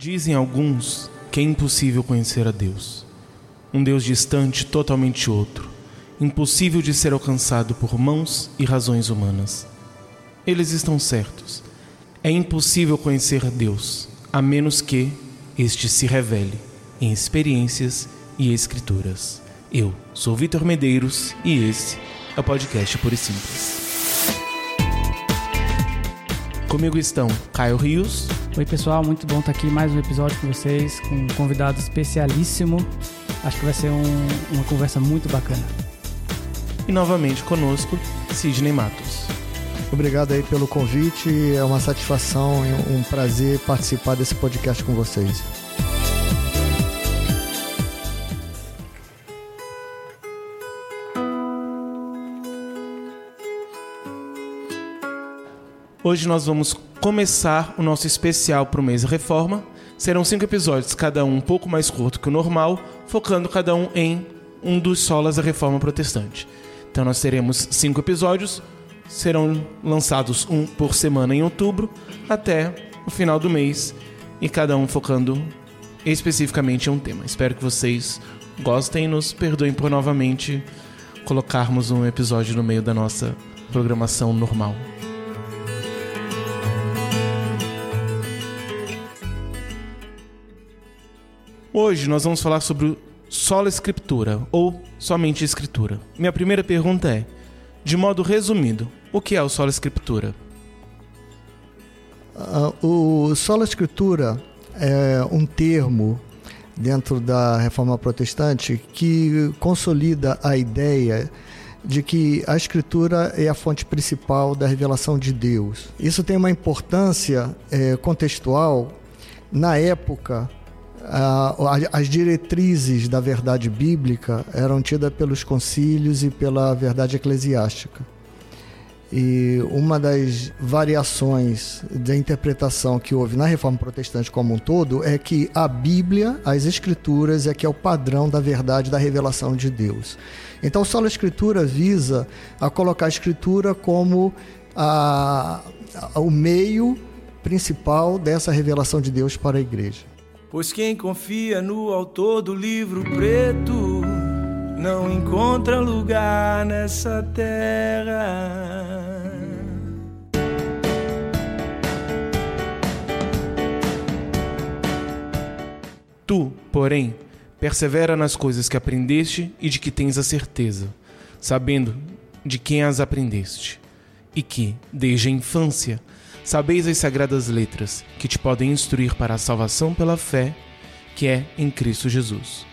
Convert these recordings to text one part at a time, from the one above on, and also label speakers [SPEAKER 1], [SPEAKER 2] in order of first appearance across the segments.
[SPEAKER 1] Dizem alguns que é impossível conhecer a Deus. Um Deus distante, totalmente outro, impossível de ser alcançado por mãos e razões humanas. Eles estão certos. É impossível conhecer a Deus, a menos que este se revele em experiências e escrituras. Eu sou Vitor Medeiros e esse é o podcast Puro e Simples. Comigo estão Caio Rios.
[SPEAKER 2] Oi, pessoal, muito bom estar aqui mais um episódio com vocês, com um convidado especialíssimo. Acho que vai ser um, uma conversa muito bacana.
[SPEAKER 1] E novamente conosco, Sidney Matos.
[SPEAKER 3] Obrigado aí pelo convite, é uma satisfação e um prazer participar desse podcast com vocês.
[SPEAKER 1] Hoje nós vamos começar o nosso especial para o mês Reforma. Serão cinco episódios, cada um um pouco mais curto que o normal, focando cada um em um dos solas da Reforma Protestante. Então nós teremos cinco episódios, serão lançados um por semana em outubro até o final do mês e cada um focando especificamente em um tema. Espero que vocês gostem e nos perdoem por novamente colocarmos um episódio no meio da nossa programação normal. Hoje nós vamos falar sobre sola escritura ou somente escritura. Minha primeira pergunta é, de modo resumido, o que é o sola escritura?
[SPEAKER 3] Uh, o sola escritura é um termo dentro da reforma protestante que consolida a ideia de que a escritura é a fonte principal da revelação de Deus. Isso tem uma importância é, contextual na época as diretrizes da verdade bíblica eram tidas pelos concílios e pela verdade eclesiástica. E uma das variações da interpretação que houve na reforma protestante como um todo é que a Bíblia, as Escrituras, é que é o padrão da verdade da revelação de Deus. Então, só a Escritura visa a colocar a Escritura como a, a, o meio principal dessa revelação de Deus para a igreja.
[SPEAKER 4] Pois quem confia no autor do livro preto não encontra lugar nessa terra.
[SPEAKER 1] Tu, porém, persevera nas coisas que aprendeste e de que tens a certeza, sabendo de quem as aprendeste, e que, desde a infância, Sabeis as sagradas letras, que te podem instruir para a salvação pela fé, que é em Cristo Jesus.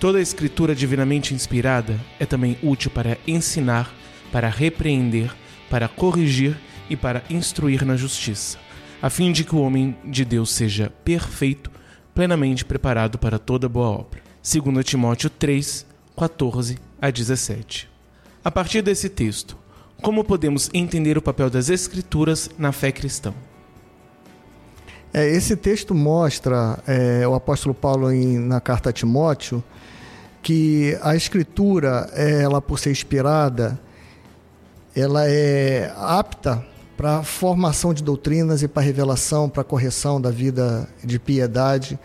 [SPEAKER 1] Toda a escritura divinamente inspirada é também útil para ensinar, para repreender, para corrigir e para instruir na justiça, a fim de que o homem de Deus seja perfeito, plenamente preparado para toda boa obra. 2 Timóteo 3, 14 a 17. A partir desse texto, como podemos entender o papel das Escrituras na fé cristã?
[SPEAKER 3] É, esse texto mostra, é, o apóstolo Paulo em, na carta a Timóteo, que a Escritura, ela por ser inspirada, ela é apta para formação de doutrinas e para revelação, para correção da vida de piedade.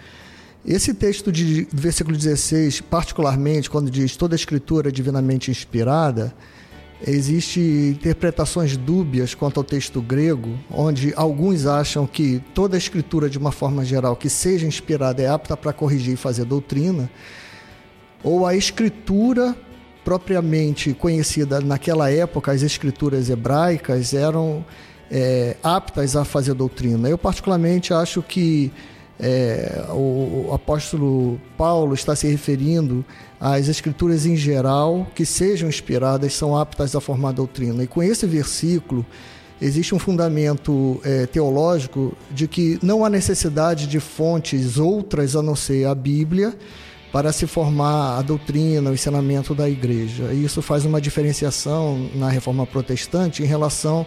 [SPEAKER 3] Esse texto de, do versículo 16, particularmente, quando diz toda a Escritura é divinamente inspirada, Existem interpretações dúbias quanto ao texto grego, onde alguns acham que toda a escritura, de uma forma geral, que seja inspirada é apta para corrigir e fazer doutrina, ou a escritura propriamente conhecida naquela época, as escrituras hebraicas, eram é, aptas a fazer doutrina. Eu, particularmente, acho que é, o, o apóstolo Paulo está se referindo às escrituras em geral que sejam inspiradas, são aptas a formar doutrina. E com esse versículo existe um fundamento é, teológico de que não há necessidade de fontes outras a não ser a Bíblia para se formar a doutrina, o ensinamento da igreja. E isso faz uma diferenciação na reforma protestante em relação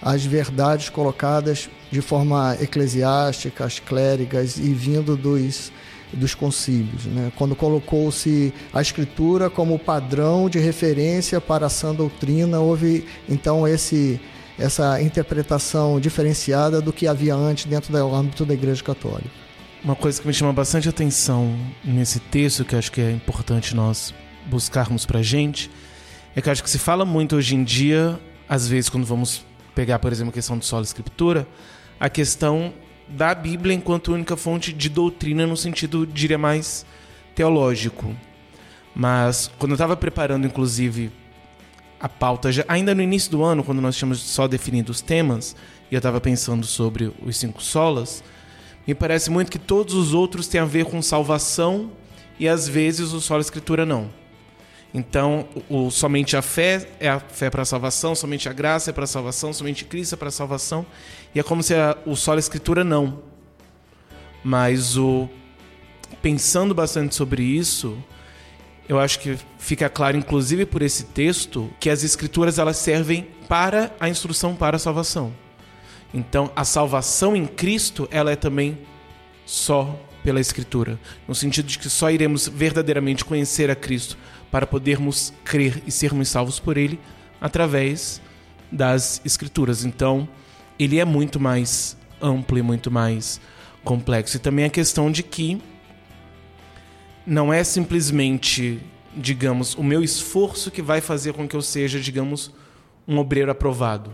[SPEAKER 3] às verdades colocadas de forma eclesiástica, as clérigas e vindo dos dos concílios, né? quando colocou-se a escritura como padrão de referência para a sã doutrina, houve então esse essa interpretação diferenciada do que havia antes dentro do âmbito da Igreja Católica.
[SPEAKER 1] Uma coisa que me chama bastante atenção nesse texto, que acho que é importante nós buscarmos pra gente, é que acho que se fala muito hoje em dia, às vezes quando vamos pegar, por exemplo, a questão do solo escritura, a questão da Bíblia enquanto única fonte de doutrina no sentido, diria mais teológico. Mas quando eu estava preparando, inclusive, a pauta, já, ainda no início do ano, quando nós tínhamos só definido os temas, e eu estava pensando sobre os cinco solas, me parece muito que todos os outros têm a ver com salvação e às vezes o solo escritura não. Então, o, somente a fé é a fé para a salvação, somente a graça é para a salvação, somente Cristo é para a salvação. E é como se a, o solo escritura não. Mas o pensando bastante sobre isso, eu acho que fica claro, inclusive por esse texto, que as escrituras elas servem para a instrução para a salvação. Então, a salvação em Cristo, ela é também só pela escritura, no sentido de que só iremos verdadeiramente conhecer a Cristo para podermos crer e sermos salvos por ele através das escrituras. Então, ele é muito mais amplo e muito mais complexo. E também a questão de que não é simplesmente, digamos, o meu esforço que vai fazer com que eu seja, digamos, um obreiro aprovado.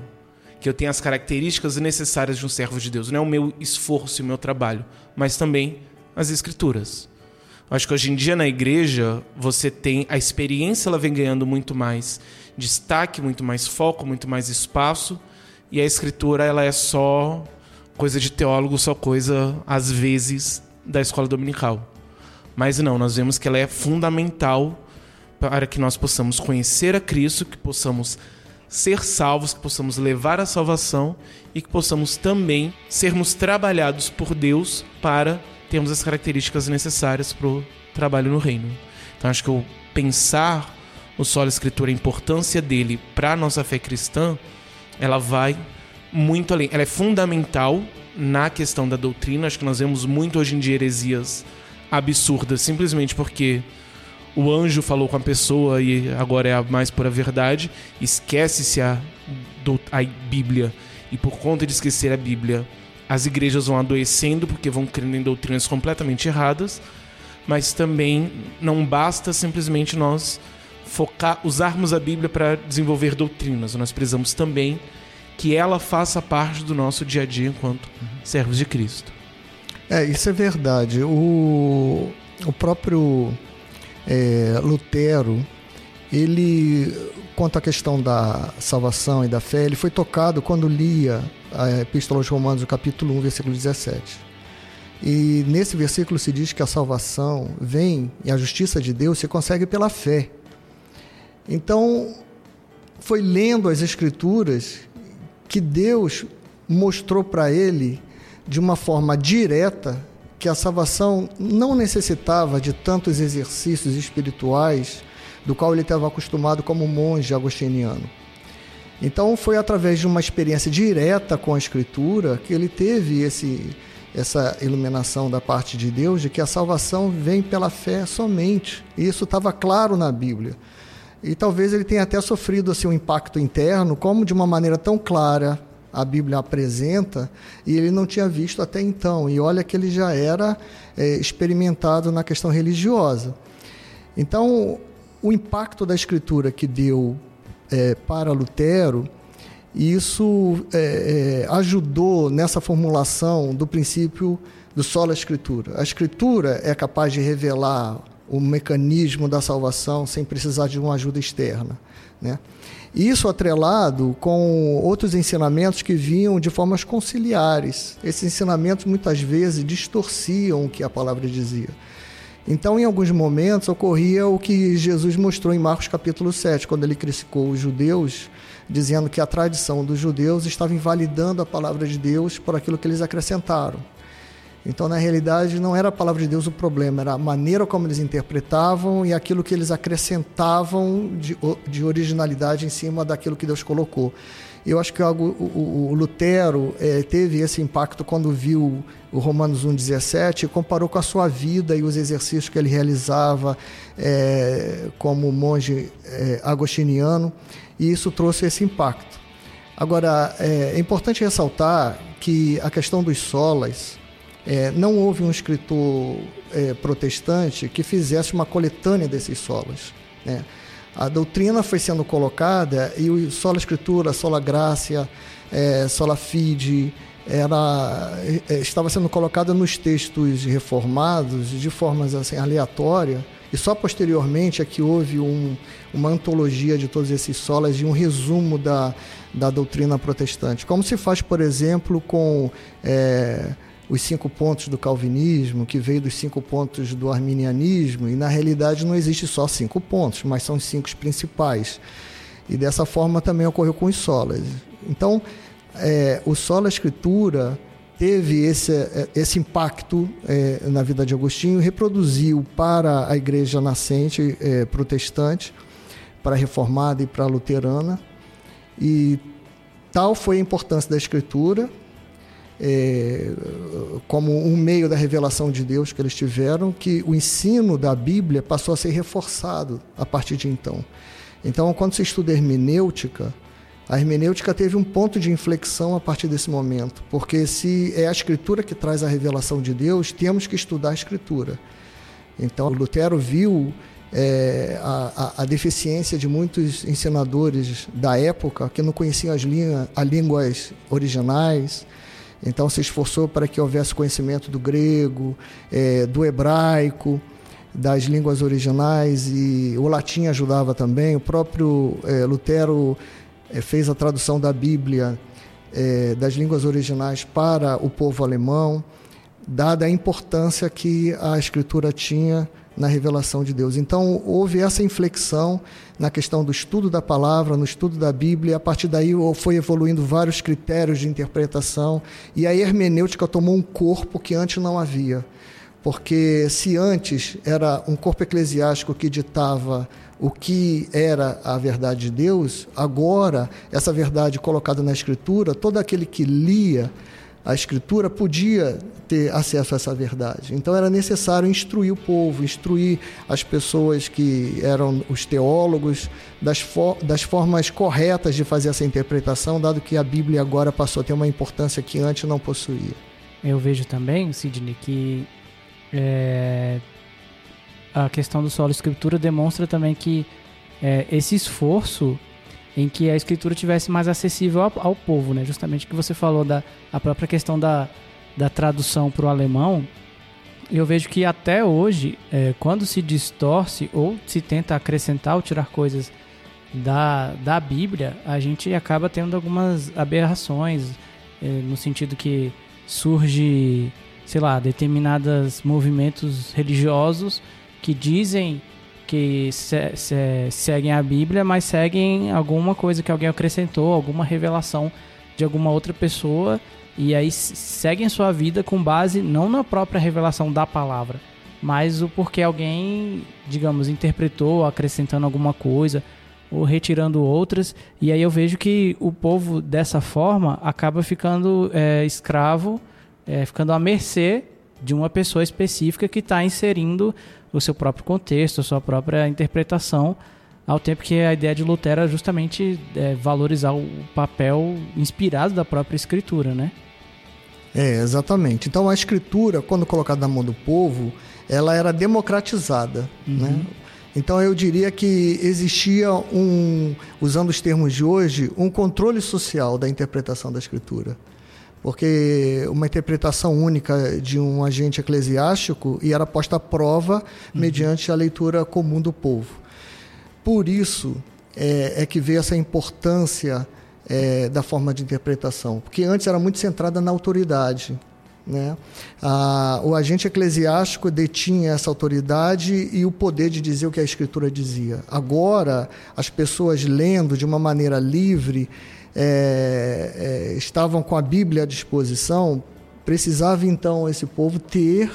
[SPEAKER 1] Que eu tenha as características necessárias de um servo de Deus. Não é o meu esforço e o meu trabalho, mas também as escrituras. Acho que hoje em dia na igreja você tem a experiência, ela vem ganhando muito mais destaque, muito mais foco, muito mais espaço, e a escritura ela é só coisa de teólogo, só coisa às vezes da escola dominical. Mas não, nós vemos que ela é fundamental para que nós possamos conhecer a Cristo, que possamos ser salvos, que possamos levar a salvação e que possamos também sermos trabalhados por Deus para termos as características necessárias para o trabalho no reino. Então acho que o pensar o solo escritura, a importância dele para a nossa fé cristã, ela vai muito além. Ela é fundamental na questão da doutrina. Acho que nós vemos muito hoje em dia heresias absurda simplesmente porque o anjo falou com a pessoa e agora é a mais pura verdade, esquece-se a, a Bíblia e por conta de esquecer a Bíblia, as igrejas vão adoecendo porque vão crendo em doutrinas completamente erradas, mas também não basta simplesmente nós focar, usarmos a Bíblia para desenvolver doutrinas, nós precisamos também que ela faça parte do nosso dia a dia enquanto servos de Cristo.
[SPEAKER 3] É, isso é verdade. O, o próprio é, Lutero, ele, quanto à questão da salvação e da fé, ele foi tocado quando lia a Epístola aos Romanos, capítulo 1, versículo 17. E nesse versículo se diz que a salvação vem e a justiça de Deus se consegue pela fé. Então, foi lendo as Escrituras que Deus mostrou para ele de uma forma direta que a salvação não necessitava de tantos exercícios espirituais do qual ele estava acostumado como monge agostiniano. Então foi através de uma experiência direta com a escritura que ele teve esse essa iluminação da parte de Deus de que a salvação vem pela fé somente. E isso estava claro na Bíblia. E talvez ele tenha até sofrido assim, um impacto interno, como de uma maneira tão clara, a Bíblia apresenta e ele não tinha visto até então. E olha que ele já era é, experimentado na questão religiosa. Então, o impacto da Escritura que deu é, para Lutero, isso é, é ajudou nessa formulação do princípio do solo Escritura. A Escritura é capaz de revelar o mecanismo da salvação sem precisar de uma ajuda externa, né? Isso atrelado com outros ensinamentos que vinham de formas conciliares. Esses ensinamentos muitas vezes distorciam o que a palavra dizia. Então, em alguns momentos, ocorria o que Jesus mostrou em Marcos capítulo 7, quando ele criticou os judeus, dizendo que a tradição dos judeus estava invalidando a palavra de Deus por aquilo que eles acrescentaram. Então, na realidade, não era a palavra de Deus o problema, era a maneira como eles interpretavam e aquilo que eles acrescentavam de, de originalidade em cima daquilo que Deus colocou. Eu acho que o, o, o Lutero é, teve esse impacto quando viu o Romanos 1,17 e comparou com a sua vida e os exercícios que ele realizava é, como monge é, agostiniano, e isso trouxe esse impacto. Agora, é, é importante ressaltar que a questão dos solas, é, não houve um escritor é, protestante que fizesse uma coletânea desses solas. Né? A doutrina foi sendo colocada e o sola escritura, sola gracia, é, sola fide, era, é, estava sendo colocada nos textos reformados de formas assim, aleatória e só posteriormente é que houve um, uma antologia de todos esses solas e um resumo da, da doutrina protestante. Como se faz, por exemplo, com é, os cinco pontos do calvinismo, que veio dos cinco pontos do arminianismo, e na realidade não existe só cinco pontos, mas são os cinco principais. E dessa forma também ocorreu com os solas. Então, é, o sola escritura teve esse, esse impacto é, na vida de Agostinho, reproduziu para a igreja nascente é, protestante, para a reformada e para a luterana, e tal foi a importância da escritura é, como um meio da revelação de Deus que eles tiveram, que o ensino da Bíblia passou a ser reforçado a partir de então. Então, quando se estuda hermenêutica, a hermenêutica teve um ponto de inflexão a partir desse momento, porque se é a Escritura que traz a revelação de Deus, temos que estudar a Escritura. Então, Lutero viu é, a, a, deficiência de muitos ensinadores da época que não conheciam as, as línguas originais, então se esforçou para que houvesse conhecimento do grego, é, do hebraico, das línguas originais e o latim ajudava também. O próprio é, Lutero é, fez a tradução da Bíblia é, das línguas originais para o povo alemão, dada a importância que a escritura tinha na revelação de Deus. Então, houve essa inflexão na questão do estudo da palavra, no estudo da Bíblia, e a partir daí foi evoluindo vários critérios de interpretação, e a hermenêutica tomou um corpo que antes não havia. Porque se antes era um corpo eclesiástico que ditava o que era a verdade de Deus, agora essa verdade colocada na Escritura, todo aquele que lia a Escritura podia ter acesso a essa verdade. Então era necessário instruir o povo, instruir as pessoas que eram os teólogos das, das formas corretas de fazer essa interpretação, dado que a Bíblia agora passou a ter uma importância que antes não possuía.
[SPEAKER 2] Eu vejo também, Sidney, que é, a questão do solo escritura demonstra também que é, esse esforço em que a escritura tivesse mais acessível ao, ao povo, né? Justamente que você falou da a própria questão da, da tradução para o alemão. Eu vejo que até hoje, é, quando se distorce ou se tenta acrescentar ou tirar coisas da, da Bíblia, a gente acaba tendo algumas aberrações, é, no sentido que surge, sei lá, determinados movimentos religiosos que dizem que se, se, seguem a Bíblia, mas seguem alguma coisa que alguém acrescentou, alguma revelação de alguma outra pessoa, e aí seguem sua vida com base não na própria revelação da palavra, mas o porquê alguém, digamos, interpretou, acrescentando alguma coisa ou retirando outras, e aí eu vejo que o povo dessa forma acaba ficando é, escravo, é, ficando à mercê de uma pessoa específica que está inserindo o seu próprio contexto, a sua própria interpretação, ao tempo que a ideia de Lutero é justamente é, valorizar o papel inspirado da própria escritura, né?
[SPEAKER 3] É, exatamente. Então a escritura, quando colocada na mão do povo, ela era democratizada, uhum. né? Então eu diria que existia um, usando os termos de hoje, um controle social da interpretação da escritura porque uma interpretação única de um agente eclesiástico e era posta à prova uhum. mediante a leitura comum do povo. Por isso é, é que veio essa importância é, da forma de interpretação, porque antes era muito centrada na autoridade. Né? Ah, o agente eclesiástico detinha essa autoridade e o poder de dizer o que a Escritura dizia. Agora, as pessoas lendo de uma maneira livre, é, é, estavam com a Bíblia à disposição, precisava então esse povo ter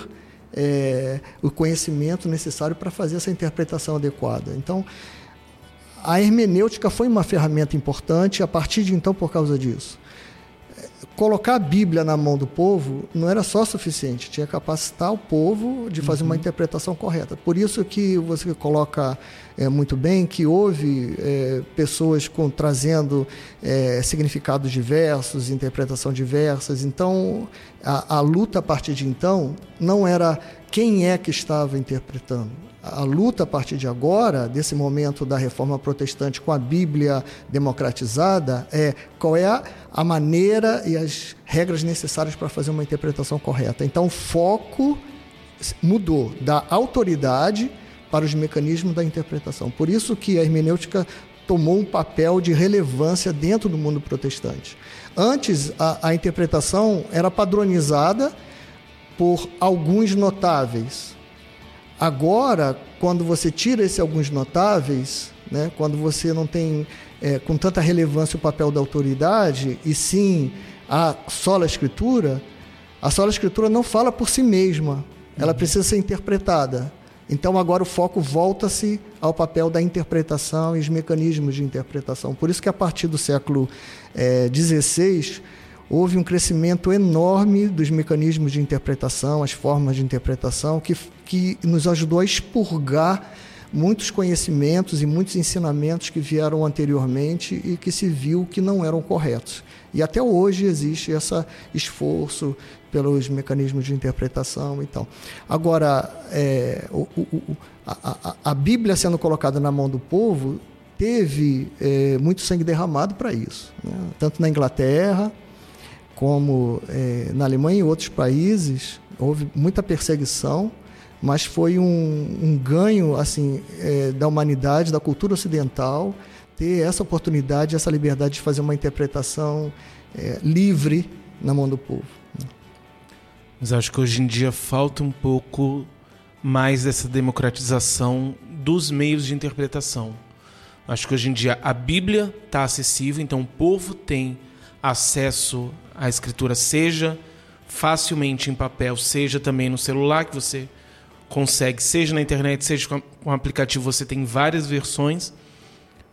[SPEAKER 3] é, o conhecimento necessário para fazer essa interpretação adequada. Então, a hermenêutica foi uma ferramenta importante a partir de então por causa disso. Colocar a Bíblia na mão do povo não era só suficiente, tinha que capacitar o povo de fazer uhum. uma interpretação correta. Por isso que você coloca é, muito bem que houve é, pessoas com, trazendo é, significados diversos, interpretação diversas. Então, a, a luta a partir de então não era quem é que estava interpretando, a luta a partir de agora, desse momento da reforma protestante com a Bíblia democratizada, é qual é a, a maneira e as regras necessárias para fazer uma interpretação correta. Então, o foco mudou da autoridade para os mecanismos da interpretação. Por isso que a hermenêutica tomou um papel de relevância dentro do mundo protestante. Antes, a, a interpretação era padronizada por alguns notáveis, Agora, quando você tira esse alguns notáveis, né, quando você não tem é, com tanta relevância o papel da autoridade, e sim a sola escritura, a sola escritura não fala por si mesma, ela uhum. precisa ser interpretada. Então agora o foco volta-se ao papel da interpretação e os mecanismos de interpretação. Por isso que a partir do século XVI é, houve um crescimento enorme dos mecanismos de interpretação, as formas de interpretação, que, que nos ajudou a expurgar muitos conhecimentos e muitos ensinamentos que vieram anteriormente e que se viu que não eram corretos. E até hoje existe esse esforço pelos mecanismos de interpretação e tal. Agora, é, o, o, a, a, a, Bíblia sendo colocada na mão do povo teve é, muito sangue derramado para isso, né? tanto na Inglaterra como é, na Alemanha e outros países, houve muita perseguição, mas foi um, um ganho assim é, da humanidade, da cultura ocidental, ter essa oportunidade, essa liberdade de fazer uma interpretação é, livre na mão do povo. Né?
[SPEAKER 1] Mas acho que hoje em dia falta um pouco mais dessa democratização dos meios de interpretação. Acho que hoje em dia a Bíblia está acessível, então o povo tem acesso à escritura, seja facilmente em papel, seja também no celular que você consegue, seja na internet, seja com um aplicativo, você tem várias versões,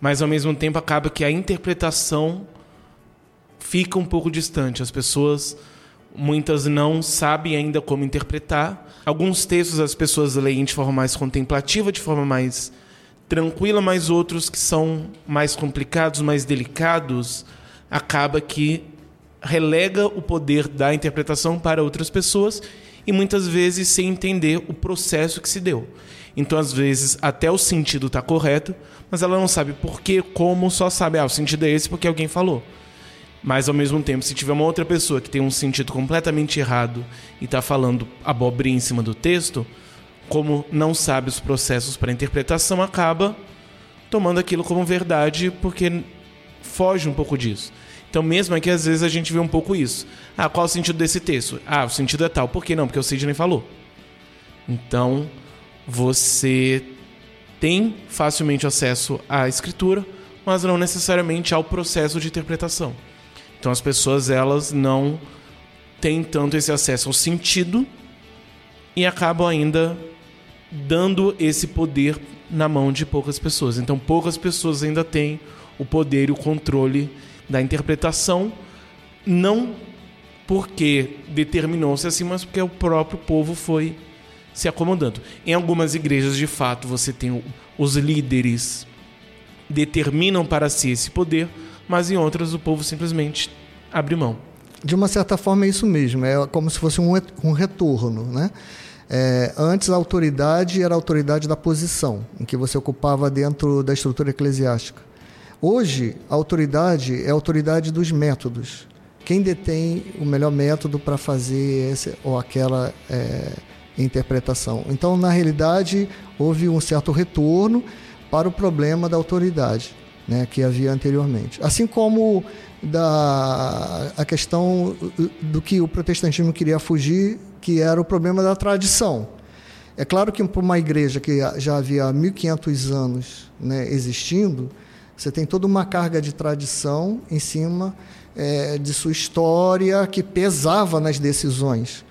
[SPEAKER 1] mas ao mesmo tempo acaba que a interpretação fica um pouco distante. As pessoas muitas não sabem ainda como interpretar. Alguns textos as pessoas leem de forma mais contemplativa, de forma mais tranquila, mas outros que são mais complicados, mais delicados, acaba que relega o poder da interpretação para outras pessoas e muitas vezes sem entender o processo que se deu. Então, às vezes, até o sentido está correto, mas ela não sabe por que, como, só sabe, ah, o sentido é esse porque alguém falou. Mas, ao mesmo tempo, se tiver uma outra pessoa que tem um sentido completamente errado e está falando abobrinha em cima do texto, como não sabe os processos para interpretação, acaba tomando aquilo como verdade porque foge um pouco disso. Então, mesmo aqui, às vezes a gente vê um pouco isso. Ah, qual o sentido desse texto? Ah, o sentido é tal. Por que não? Porque o Sidney falou. Então, você tem facilmente acesso à escritura, mas não necessariamente ao processo de interpretação. Então, as pessoas, elas não têm tanto esse acesso ao sentido e acabam ainda dando esse poder na mão de poucas pessoas. Então, poucas pessoas ainda têm o poder e o controle da interpretação, não porque determinou-se assim, mas porque o próprio povo foi se acomodando. Em algumas igrejas, de fato, você tem os líderes determinam para si esse poder, mas em outras o povo simplesmente abre mão.
[SPEAKER 3] De uma certa forma é isso mesmo, é como se fosse um, retorno, né? É, antes a autoridade era a autoridade da posição, em que você ocupava dentro da estrutura eclesiástica. Hoje, a autoridade é a autoridade dos métodos. Quem detém o melhor método para fazer esse ou aquela é, interpretação. Então, na realidade, houve um certo retorno para o problema da autoridade né, que havia anteriormente. Assim como da, a questão do que o protestantismo queria fugir, que era o problema da tradição. É claro que para uma igreja que já havia 1.500 anos né, existindo, você tem toda uma carga de tradição em cima é, de sua história que pesava nas decisões.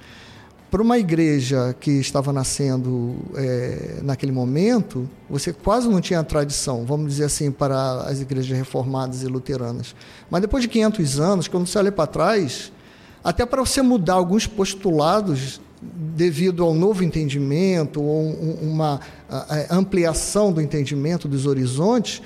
[SPEAKER 3] para uma igreja que estava nascendo é, naquele momento, você quase não tinha tradição, vamos dizer assim, para as igrejas reformadas e luteranas. Mas depois de 500 anos, quando você olha para trás, até para você mudar alguns postulados devido ao novo entendimento ou uma ampliação do entendimento dos horizontes,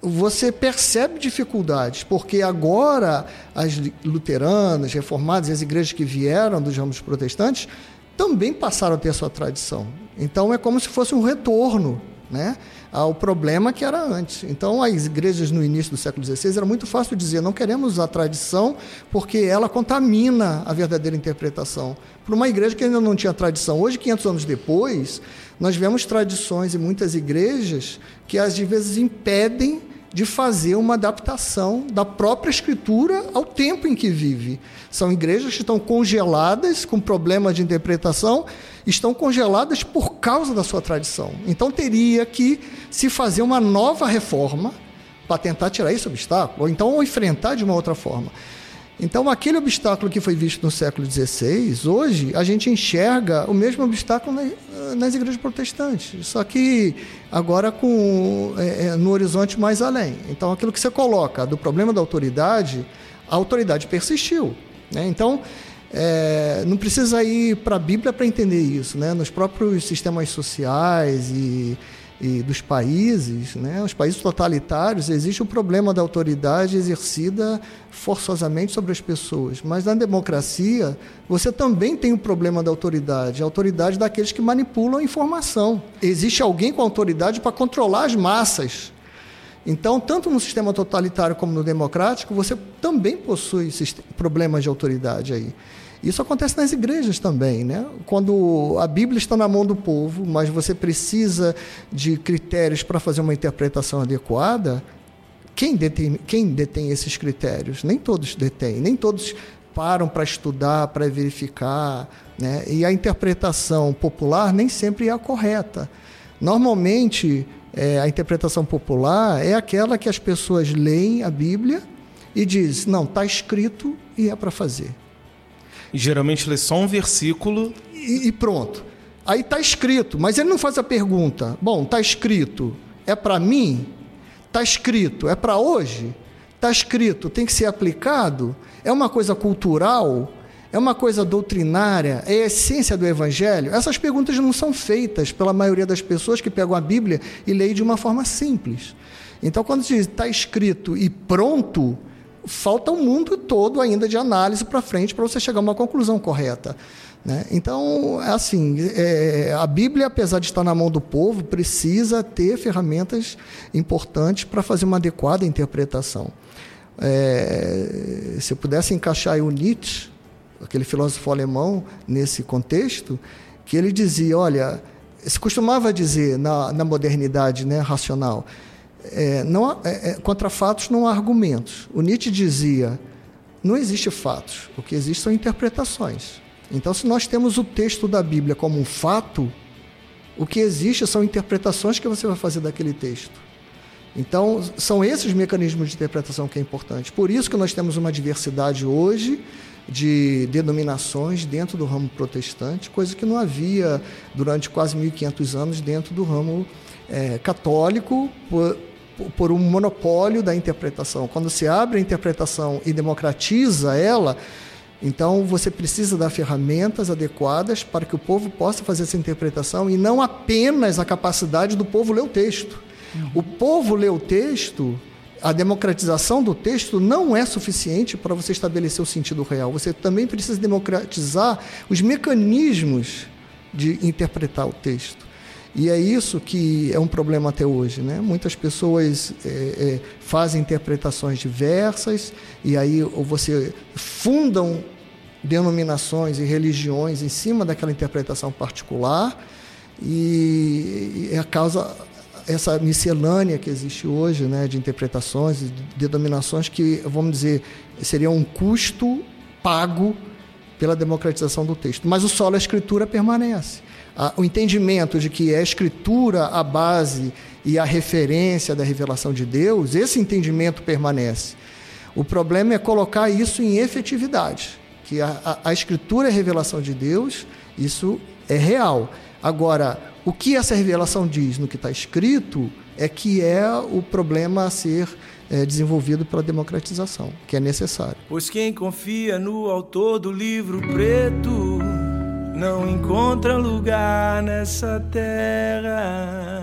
[SPEAKER 3] você percebe dificuldades, porque agora as luteranas, reformadas as igrejas que vieram dos ramos protestantes também passaram a ter a sua tradição. Então é como se fosse um retorno né, ao problema que era antes. Então as igrejas no início do século XVI era muito fácil dizer não queremos a tradição porque ela contamina a verdadeira interpretação. Para uma igreja que ainda não tinha tradição, hoje 500 anos depois, nós vemos tradições em muitas igrejas que às vezes impedem de fazer uma adaptação da própria escritura ao tempo em que vive. São igrejas que estão congeladas com problemas de interpretação, estão congeladas por causa da sua tradição. Então teria que se fazer uma nova reforma para tentar tirar esse obstáculo, ou então enfrentar de uma outra forma. Então, aquele obstáculo que foi visto no século XVI, hoje a gente enxerga o mesmo obstáculo nas igrejas protestantes, só que agora com é, é, no horizonte mais além. Então, aquilo que você coloca do problema da autoridade, a autoridade persistiu. Né? Então, é, não precisa ir para a Bíblia para entender isso. Né? Nos próprios sistemas sociais e e dos países, né, os países totalitários, existe o problema da autoridade exercida forçosamente sobre as pessoas. Mas na democracia, você também tem o problema da autoridade, a autoridade daqueles que manipulam a informação. Existe alguém com autoridade para controlar as massas. Então, tanto no sistema totalitário como no democrático, você também possui problemas de autoridade aí. Isso acontece nas igrejas também, né? Quando a Bíblia está na mão do povo, mas você precisa de critérios para fazer uma interpretação adequada, quem detém, quem detém esses critérios? Nem todos detêm, nem todos param para estudar, para verificar, né? E a interpretação popular nem sempre é a correta. Normalmente, é, a interpretação popular é aquela que as pessoas leem a Bíblia e diz, não, está escrito e é para fazer.
[SPEAKER 1] E geralmente lê só um versículo.
[SPEAKER 3] E, e pronto. Aí está escrito, mas ele não faz a pergunta: bom, está escrito, é para mim? Está escrito, é para hoje? Está escrito, tem que ser aplicado? É uma coisa cultural? É uma coisa doutrinária? É a essência do Evangelho? Essas perguntas não são feitas pela maioria das pessoas que pegam a Bíblia e leem de uma forma simples. Então, quando diz está escrito e pronto, falta um mundo todo ainda de análise para frente para você chegar a uma conclusão correta. Né? Então, é assim, é, a Bíblia, apesar de estar na mão do povo, precisa ter ferramentas importantes para fazer uma adequada interpretação. É, se eu pudesse encaixar o Nietzsche, aquele filósofo alemão, nesse contexto, que ele dizia, olha, se costumava dizer na, na modernidade né, racional, é, não é, é, contra fatos não há argumentos. O Nietzsche dizia: não existe fatos, o que existe são interpretações. Então, se nós temos o texto da Bíblia como um fato, o que existe são interpretações que você vai fazer daquele texto. Então, são esses mecanismos de interpretação que é importante. Por isso que nós temos uma diversidade hoje de denominações dentro do ramo protestante, coisa que não havia durante quase 1.500 anos dentro do ramo é, católico, por, por um monopólio da interpretação. Quando se abre a interpretação e democratiza ela, então você precisa dar ferramentas adequadas para que o povo possa fazer essa interpretação e não apenas a capacidade do povo ler o texto. O povo lê o texto, a democratização do texto não é suficiente para você estabelecer o sentido real. Você também precisa democratizar os mecanismos de interpretar o texto. E é isso que é um problema até hoje. Né? Muitas pessoas é, é, fazem interpretações diversas e aí você fundam denominações e religiões em cima daquela interpretação particular e, e a causa essa miscelânea que existe hoje, né, de interpretações, de denominações que, vamos dizer, seria um custo pago pela democratização do texto. Mas o solo a escritura permanece o entendimento de que é a escritura a base e a referência da revelação de Deus, esse entendimento permanece. O problema é colocar isso em efetividade, que a, a, a escritura é a revelação de Deus Isso é real. Agora, o que essa revelação diz no que está escrito é que é o problema a ser é, desenvolvido pela democratização, que é necessário.
[SPEAKER 4] Pois quem confia no autor do livro preto não encontra lugar nessa terra.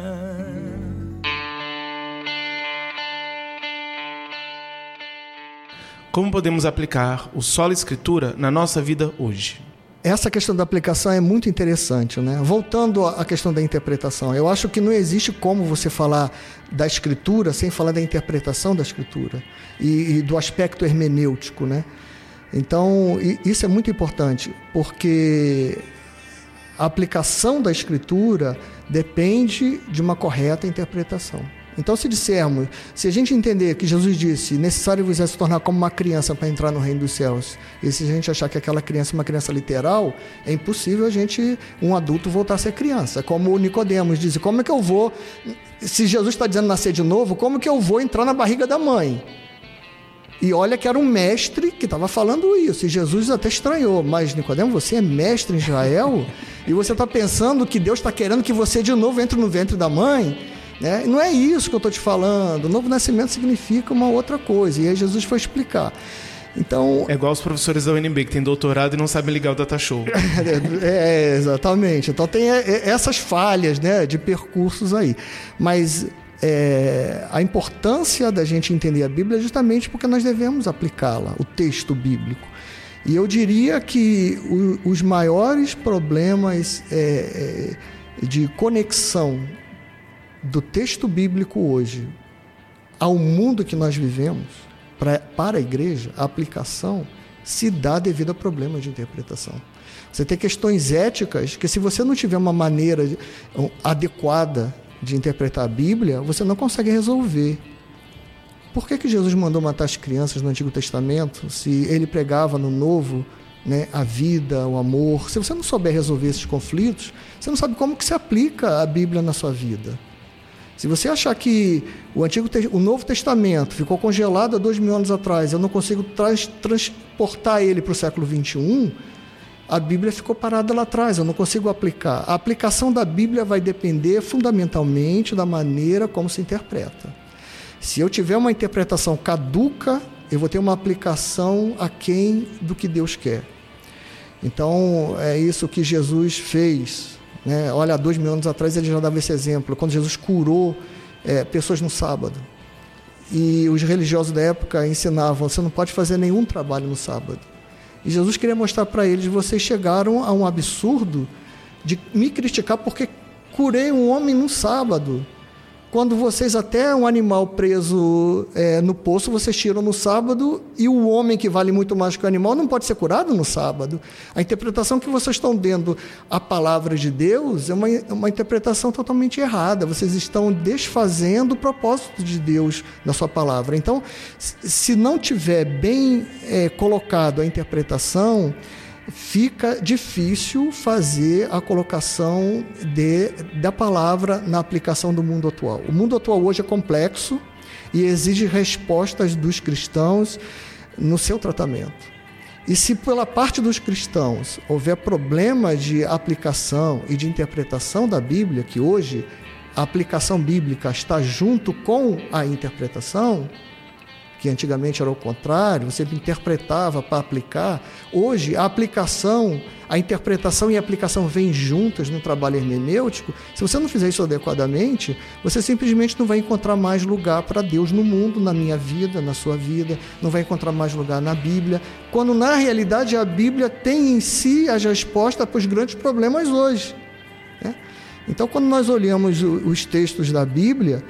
[SPEAKER 1] Como podemos aplicar o solo escritura na nossa vida hoje?
[SPEAKER 3] Essa questão da aplicação é muito interessante, né? Voltando à questão da interpretação, eu acho que não existe como você falar da escritura sem falar da interpretação da escritura e, e do aspecto hermenêutico, né? Então, isso é muito importante, porque a aplicação da escritura depende de uma correta interpretação. Então, se dissermos, se a gente entender que Jesus disse, necessário vos é se tornar como uma criança para entrar no reino dos céus, e se a gente achar que aquela criança é uma criança literal, é impossível a gente, um adulto, voltar a ser criança. Como o Nicodemos disse, como é que eu vou, se Jesus está dizendo nascer de novo, como que eu vou entrar na barriga da mãe? E olha que era um mestre que estava falando isso. E Jesus até estranhou. Mas, Nicodemo, você é mestre em Israel? E você está pensando que Deus está querendo que você de novo entre no ventre da mãe? Né? Não é isso que eu estou te falando. O novo nascimento significa uma outra coisa. E aí Jesus foi explicar. Então,
[SPEAKER 1] é igual os professores da UNB que tem doutorado e não sabem ligar o data show.
[SPEAKER 3] é, é, exatamente. Então tem é, é, essas falhas né, de percursos aí. Mas é, a importância da gente entender a Bíblia é justamente porque nós devemos aplicá-la, o texto bíblico. E eu diria que o, os maiores problemas é, é, de conexão do texto bíblico hoje ao mundo que nós vivemos, pra, para a igreja, a aplicação se dá devido a problemas de interpretação. Você tem questões éticas que, se você não tiver uma maneira adequada de interpretar a Bíblia, você não consegue resolver. Por que, que Jesus mandou matar as crianças no Antigo Testamento, se ele pregava no Novo né, a vida, o amor? Se você não souber resolver esses conflitos, você não sabe como que se aplica a Bíblia na sua vida. Se você achar que o Antigo, o Novo Testamento ficou congelado há dois mil anos atrás, eu não consigo trans, transportar ele para o século 21, a Bíblia ficou parada lá atrás, eu não consigo aplicar. A aplicação da Bíblia vai depender fundamentalmente da maneira como se interpreta. Se eu tiver uma interpretação caduca, eu vou ter uma aplicação aquém do que Deus quer. Então, é isso que Jesus fez né? Olha, há dois mil anos atrás ele já dava esse exemplo, quando Jesus curou é, pessoas no sábado. E os religiosos da época ensinavam: você não pode fazer nenhum trabalho no sábado. E Jesus queria mostrar para eles: vocês chegaram a um absurdo de me criticar porque curei um homem no sábado quando vocês até um animal preso é, no poço, vocês tiram no sábado, e o homem que vale muito mais que o animal não pode ser curado no sábado. A interpretação que vocês estão dando à palavra de Deus é uma, uma interpretação totalmente errada. Vocês estão desfazendo o propósito de Deus na sua palavra. Então, se não tiver bem é, colocado a interpretação, fica difícil fazer a colocação de, da palavra na aplicação do mundo atual. O mundo atual hoje é complexo e exige respostas dos cristãos no seu tratamento. E se pela parte dos cristãos houver problema de aplicação e de interpretação da Bíblia, que hoje a aplicação bíblica está junto com a interpretação, que antigamente era o contrário, você interpretava para aplicar. Hoje, a aplicação, a interpretação e a aplicação vêm juntas no trabalho hermenêutico. Se você não fizer isso adequadamente, você simplesmente não vai encontrar mais lugar para Deus no mundo, na minha vida, na sua vida, não vai encontrar mais lugar na Bíblia, quando na realidade a Bíblia tem em si as respostas para os grandes problemas hoje. Né? Então, quando nós olhamos os textos da Bíblia,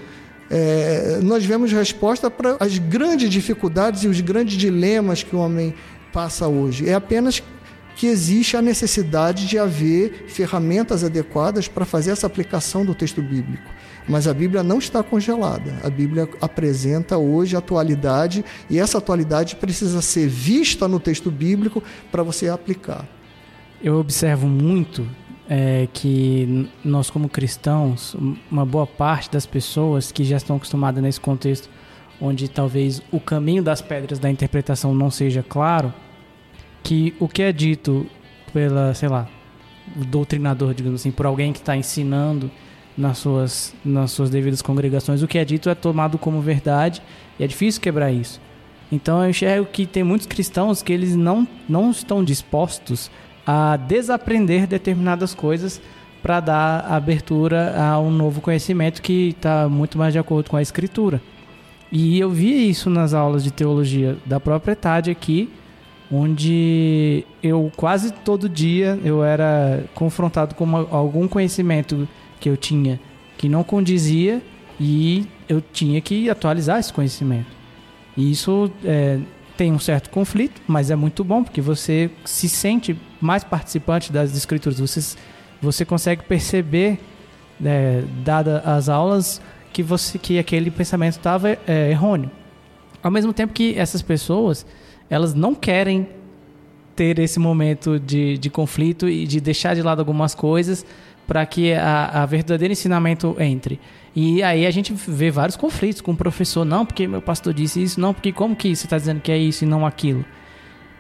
[SPEAKER 3] é, nós vemos resposta para as grandes dificuldades e os grandes dilemas que o homem passa hoje. É apenas que existe a necessidade de haver ferramentas adequadas para fazer essa aplicação do texto bíblico. Mas a Bíblia não está congelada. A Bíblia apresenta hoje a atualidade e essa atualidade precisa ser vista no texto bíblico para você aplicar.
[SPEAKER 2] Eu observo muito é que nós, como cristãos, uma boa parte das pessoas que já estão acostumadas nesse contexto, onde talvez o caminho das pedras da interpretação não seja claro, que o que é dito pela, sei lá, doutrinador, digamos assim, por alguém que está ensinando nas suas, nas suas devidas congregações, o que é dito é tomado como verdade e é difícil quebrar isso. Então eu enxergo que tem muitos cristãos que eles não, não estão dispostos a desaprender determinadas coisas para dar abertura a um novo conhecimento que está muito mais de acordo com a escritura. E eu vi isso nas aulas de teologia da própria Tade aqui, onde eu quase todo dia eu era confrontado com uma, algum conhecimento que eu tinha que não condizia e eu tinha que atualizar esse conhecimento. E isso é, tem um certo conflito, mas é muito bom porque você se sente mais participante das escrituras. Você, você consegue perceber, é, dada as aulas, que você que aquele pensamento estava é, errôneo. Ao mesmo tempo que essas pessoas elas não querem ter esse momento de, de conflito e de deixar de lado algumas coisas para que a, a verdadeiro ensinamento entre. E aí a gente vê vários conflitos com o professor, não, porque meu pastor disse isso, não, porque como que você está dizendo que é isso e não aquilo?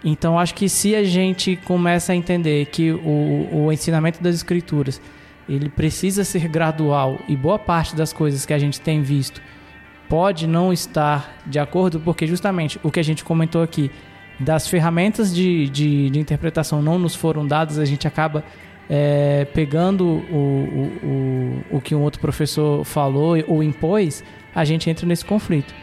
[SPEAKER 2] Então acho que se a gente começa a entender que o, o ensinamento das escrituras ele precisa ser gradual e boa parte das coisas que a gente tem visto pode não estar de acordo, porque justamente o que a gente comentou aqui das ferramentas de, de, de interpretação não nos foram dadas, a gente acaba é, pegando o, o, o, o que um outro professor falou ou impôs, a gente entra nesse conflito.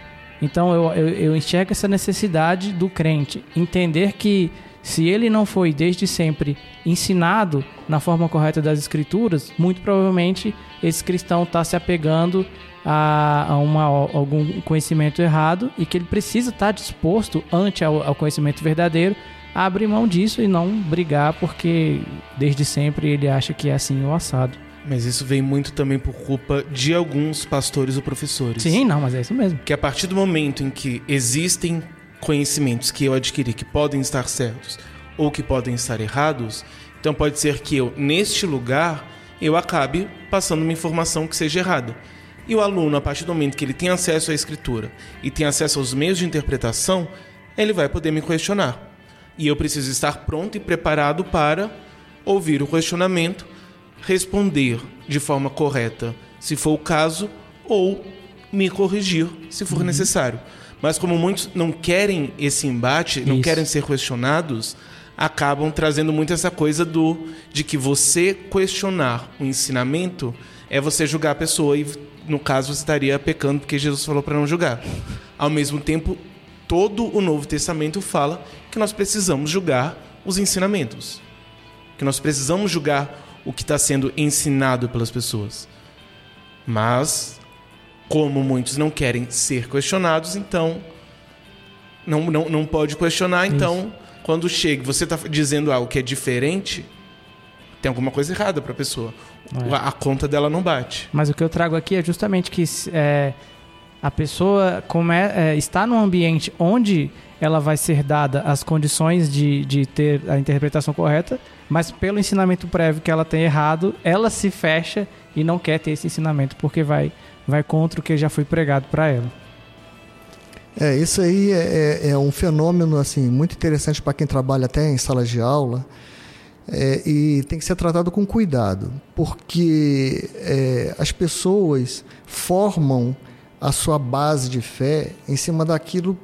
[SPEAKER 2] Então eu, eu, eu enxergo essa necessidade do crente entender que se ele não foi desde sempre ensinado na forma correta das escrituras, muito provavelmente esse cristão está se apegando a, a uma, algum conhecimento errado e que ele precisa estar tá disposto ante ao, ao conhecimento verdadeiro a abrir mão disso e não brigar porque desde sempre ele acha que é assim o assado.
[SPEAKER 1] Mas isso vem muito também por culpa de alguns pastores ou professores.
[SPEAKER 2] Sim, não, mas é isso mesmo.
[SPEAKER 1] Que a partir do momento em que existem conhecimentos que eu adquiri que podem estar certos ou que podem estar errados, então pode ser que eu, neste lugar, eu acabe passando uma informação que seja errada. E o aluno, a partir do momento que ele tem acesso à escritura e tem acesso aos meios de interpretação, ele vai poder me questionar. E eu preciso estar pronto e preparado para ouvir o questionamento, responder de forma correta, se for o caso, ou me corrigir, se for uhum. necessário. Mas como muitos não querem esse embate, não Isso. querem ser questionados, acabam trazendo muito essa coisa do de que você questionar o ensinamento é você julgar a pessoa e no caso você estaria pecando porque Jesus falou para não julgar. Ao mesmo tempo, todo o Novo Testamento fala que nós precisamos julgar os ensinamentos, que nós precisamos julgar o que está sendo ensinado pelas pessoas. Mas, como muitos não querem ser questionados, então não, não, não pode questionar. Então, Isso. quando chega, você está dizendo algo que é diferente, tem alguma coisa errada para a pessoa. É. A, a, conta dela não bate.
[SPEAKER 2] Mas o que eu trago aqui é justamente que é, a pessoa come, é, está num ambiente onde ela vai ser dada as condições de, de ter a interpretação correta, mas pelo ensinamento prévio que ela tem errado, ela se fecha e não quer ter esse ensinamento porque vai, vai contra o que já foi pregado para ela.
[SPEAKER 3] É, isso aí é, é, é, um fenômeno assim muito interessante para quem trabalha até em salas de aula é, e tem que ser tratado com cuidado, porque é, as pessoas formam a sua base de fé em cima daquilo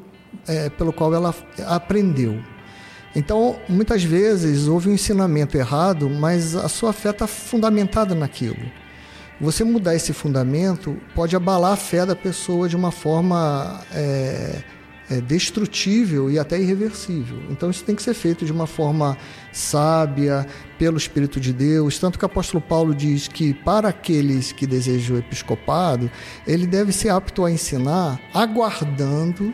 [SPEAKER 3] é, pelo qual ela aprendeu. Então, muitas vezes houve um ensinamento errado, mas a sua fé está fundamentada naquilo. Você mudar esse fundamento pode abalar a fé da pessoa de uma forma é, é, destrutível e até irreversível. Então isso tem que ser feito de uma forma sábia, pelo Espírito de Deus. Tanto que o apóstolo Paulo diz que para aqueles que desejam o episcopado, ele deve ser apto a ensinar, aguardando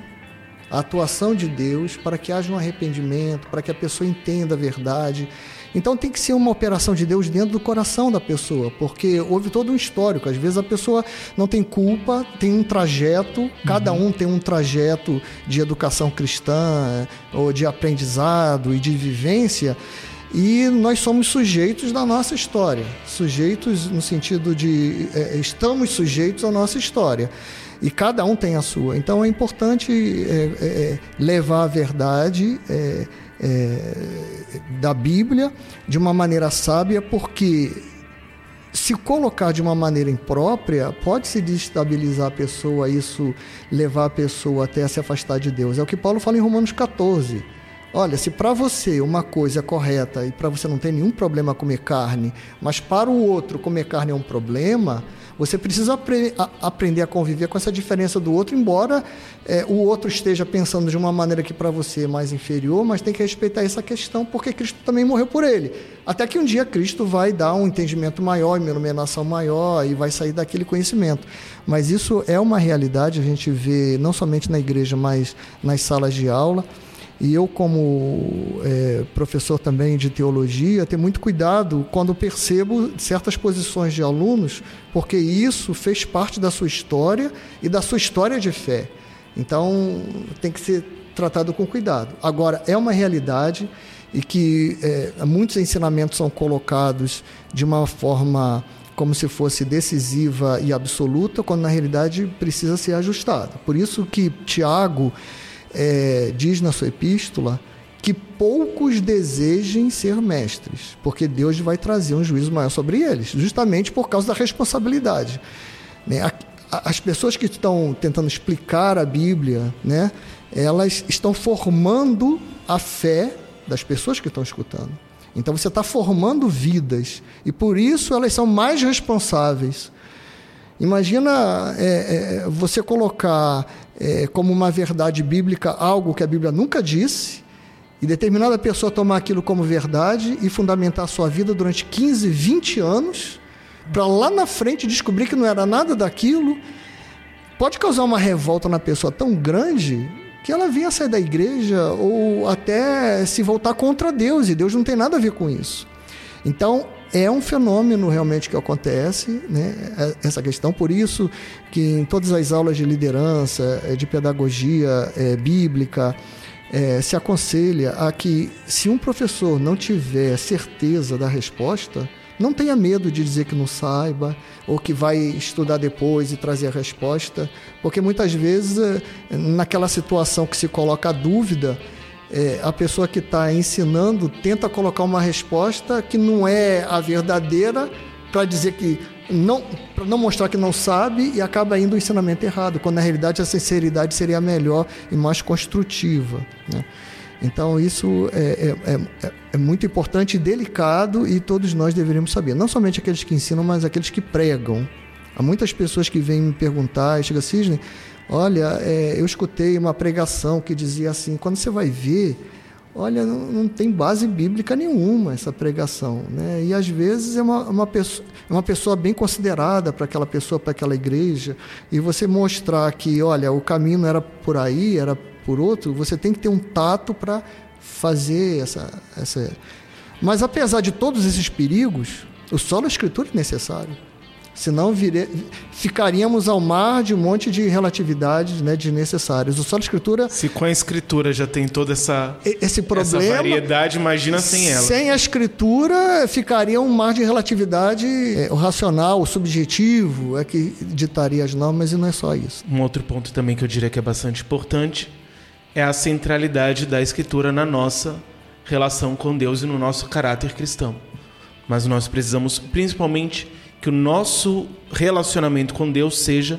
[SPEAKER 3] a atuação de Deus para que haja um arrependimento, para que a pessoa entenda a verdade. Então tem que ser uma operação de Deus dentro do coração da pessoa, porque houve todo um histórico. Às vezes a pessoa não tem culpa, tem um trajeto, cada uhum. um tem um trajeto de educação cristã, ou de aprendizado e de vivência. E nós somos sujeitos da nossa história, sujeitos no sentido de é, estamos sujeitos à nossa história e cada um tem a sua. Então é importante é, é, levar a verdade é, da Bíblia de uma maneira sábia, porque se colocar de uma maneira imprópria, pode se destabilizar a pessoa, isso levar a pessoa até a se afastar de Deus. É o que Paulo fala em Romanos 14. Olha, se para você uma coisa é correta e para você não tem nenhum problema comer carne, mas para o outro comer carne é um problema, você precisa apre aprender a conviver com essa diferença do outro, embora é, o outro esteja pensando de uma maneira que para você é mais inferior, mas tem que respeitar essa questão, porque Cristo também morreu por ele. Até que um dia Cristo vai dar um entendimento maior, uma iluminação maior e vai sair daquele conhecimento. Mas isso é uma realidade, a gente vê não somente na igreja, mas nas salas de aula. E eu, como é, professor também de teologia, tenho muito cuidado quando percebo certas posições de alunos, porque isso fez parte da sua história e da sua história de fé. Então, tem que ser tratado com cuidado. Agora, é uma realidade e que é, muitos ensinamentos são colocados de uma forma como se fosse decisiva e absoluta, quando na realidade precisa ser ajustado. Por isso que Tiago é, diz na sua epístola que poucos desejem ser mestres, porque Deus vai trazer um juízo maior sobre eles, justamente por causa da responsabilidade. Né? As pessoas que estão tentando explicar a Bíblia, né, elas estão formando a fé das pessoas que estão escutando. Então você está formando vidas e por isso elas são mais responsáveis. Imagina é, é, você colocar é, como uma verdade bíblica algo que a Bíblia nunca disse, e determinada pessoa tomar aquilo como verdade e fundamentar a sua vida durante 15, 20 anos, para lá na frente descobrir que não era nada daquilo, pode causar uma revolta na pessoa tão grande que ela venha sair da igreja ou até se voltar contra Deus, e Deus não tem nada a ver com isso. Então, é um fenômeno realmente que acontece, né? É, essa questão. Por isso que em todas as aulas de liderança, é, de pedagogia é, bíblica, é, se aconselha a que, se um professor não tiver certeza da resposta, não tenha medo de dizer que não saiba ou que vai estudar depois e trazer a resposta, porque muitas vezes, é, naquela situação que se coloca a dúvida, é, a pessoa que está ensinando tenta colocar uma resposta que não é a verdadeira para dizer que não para não mostrar que não sabe e acaba indo o ensinamento errado, quando na realidade a sinceridade seria melhor e mais construtiva. Né? Então isso é, é, é, é, muito importante e delicado e todos nós deveríamos saber. Não somente aqueles que ensinam, mas aqueles que pregam. Há muitas pessoas que vêm me perguntar, chega Cisne, Olha, é, eu escutei uma pregação que dizia assim: quando você vai ver, olha, não, não tem base bíblica nenhuma essa pregação. Né? E às vezes é uma, uma, pessoa, é uma pessoa bem considerada para aquela pessoa, para aquela igreja, e você mostrar que, olha, o caminho não era por aí, era por outro, você tem que ter um tato para fazer essa, essa. Mas apesar de todos esses perigos, o solo escritura é necessário. Senão vire... ficaríamos ao mar de um monte de relatividades né, desnecessárias. O solo escritura.
[SPEAKER 1] Se com a escritura já tem toda essa,
[SPEAKER 3] esse problema,
[SPEAKER 1] essa variedade, imagina sem ela.
[SPEAKER 3] Sem a escritura, ficaria um mar de relatividade. É, o racional, o subjetivo, é que ditaria as normas e não é só isso.
[SPEAKER 1] Um outro ponto também que eu diria que é bastante importante é a centralidade da escritura na nossa relação com Deus e no nosso caráter cristão. Mas nós precisamos, principalmente que o nosso relacionamento com Deus seja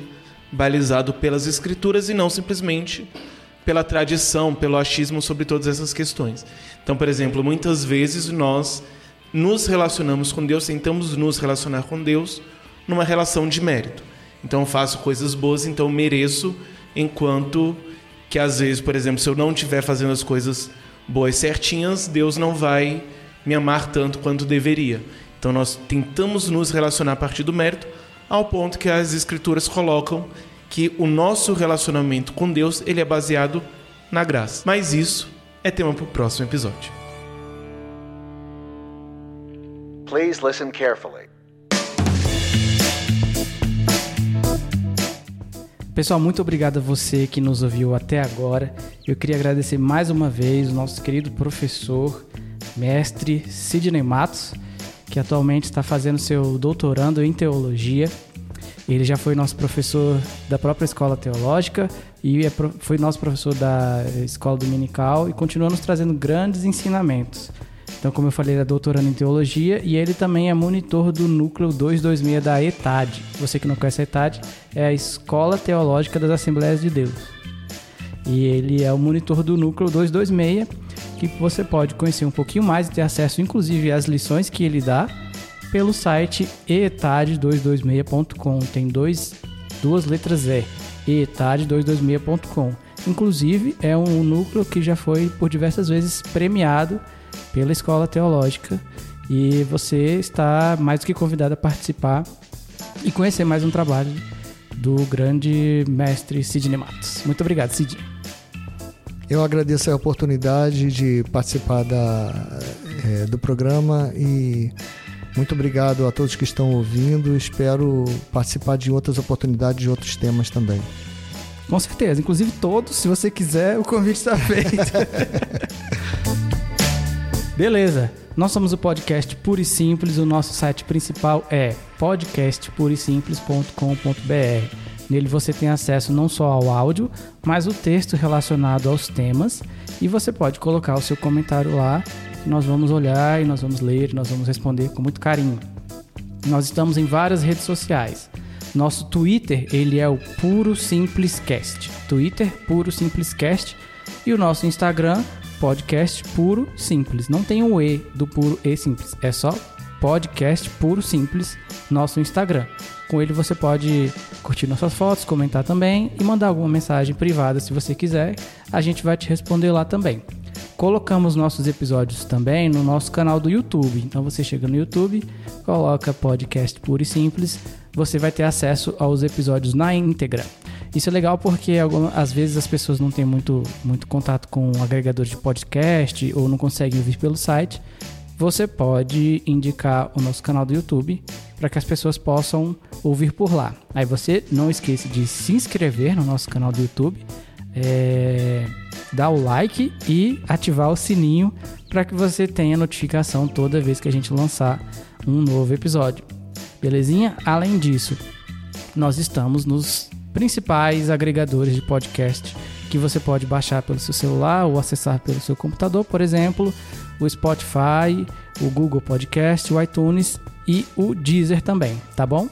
[SPEAKER 1] balizado pelas Escrituras e não simplesmente pela tradição, pelo achismo sobre todas essas questões. Então, por exemplo, muitas vezes nós nos relacionamos com Deus, tentamos nos relacionar com Deus numa relação de mérito. Então, eu faço coisas boas, então mereço, enquanto que às vezes, por exemplo, se eu não estiver fazendo as coisas boas certinhas, Deus não vai me amar tanto quanto deveria. Então nós tentamos nos relacionar a partir do mérito, ao ponto que as escrituras colocam que o nosso relacionamento com Deus ele é baseado na graça. Mas isso é tema para o próximo episódio. Please listen carefully.
[SPEAKER 2] Pessoal, muito obrigado a você que nos ouviu até agora. Eu queria agradecer mais uma vez o nosso querido professor, mestre Sidney Matos que atualmente está fazendo seu doutorando em teologia. Ele já foi nosso professor da própria escola teológica e é foi nosso professor da escola dominical e continua nos trazendo grandes ensinamentos. Então, como eu falei, ele é doutorando em teologia e ele também é monitor do núcleo 226 da ETAD. Você que não conhece a ETAD, é a Escola Teológica das Assembleias de Deus. E ele é o monitor do núcleo 226, que você pode conhecer um pouquinho mais e ter acesso, inclusive, às lições que ele dá pelo site etad226.com. Tem dois, duas letras E, etad226.com. Inclusive, é um núcleo que já foi por diversas vezes premiado pela Escola Teológica e você está mais do que convidado a participar e conhecer mais um trabalho do grande mestre Sidney Matos. Muito obrigado, Sidney.
[SPEAKER 3] Eu agradeço a oportunidade de participar da, é, do programa e muito obrigado a todos que estão ouvindo. Espero participar de outras oportunidades de outros temas também.
[SPEAKER 2] Com certeza, inclusive todos, se você quiser, o convite está feito. Beleza. Nós somos o podcast Puro e Simples. O nosso site principal é podcastpurisimples.com.br. Nele você tem acesso não só ao áudio, mas o texto relacionado aos temas e você pode colocar o seu comentário lá nós vamos olhar e nós vamos ler, nós vamos responder com muito carinho. Nós estamos em várias redes sociais. Nosso Twitter, ele é o Puro Simples Cast. Twitter, Puro Simples Cast. E o nosso Instagram, Podcast Puro Simples. Não tem o E do Puro e Simples. É só Podcast Puro Simples, nosso Instagram. Com ele você pode curtir nossas fotos, comentar também e mandar alguma mensagem privada se você quiser. A gente vai te responder lá também. Colocamos nossos episódios também no nosso canal do YouTube. Então você chega no YouTube, coloca podcast puro e simples, você vai ter acesso aos episódios na íntegra. Isso é legal porque às vezes as pessoas não têm muito, muito contato com agregadores de podcast ou não conseguem ouvir pelo site. Você pode indicar o nosso canal do YouTube para que as pessoas possam ouvir por lá. Aí você não esqueça de se inscrever no nosso canal do YouTube. É dar o like e ativar o sininho para que você tenha notificação toda vez que a gente lançar um novo episódio. Belezinha? Além disso, nós estamos nos principais agregadores de podcast que você pode baixar pelo seu celular ou acessar pelo seu computador, por exemplo, o Spotify, o Google Podcast, o iTunes e o Deezer também, tá bom?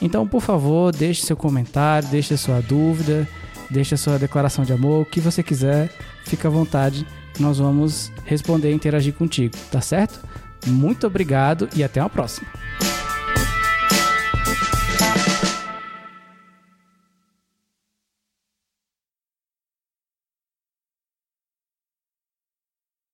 [SPEAKER 2] Então, por favor, deixe seu comentário, deixe sua dúvida, deixa sua declaração de amor, o que você quiser, fica à vontade, nós vamos responder e interagir contigo, tá certo? Muito obrigado e até uma próxima.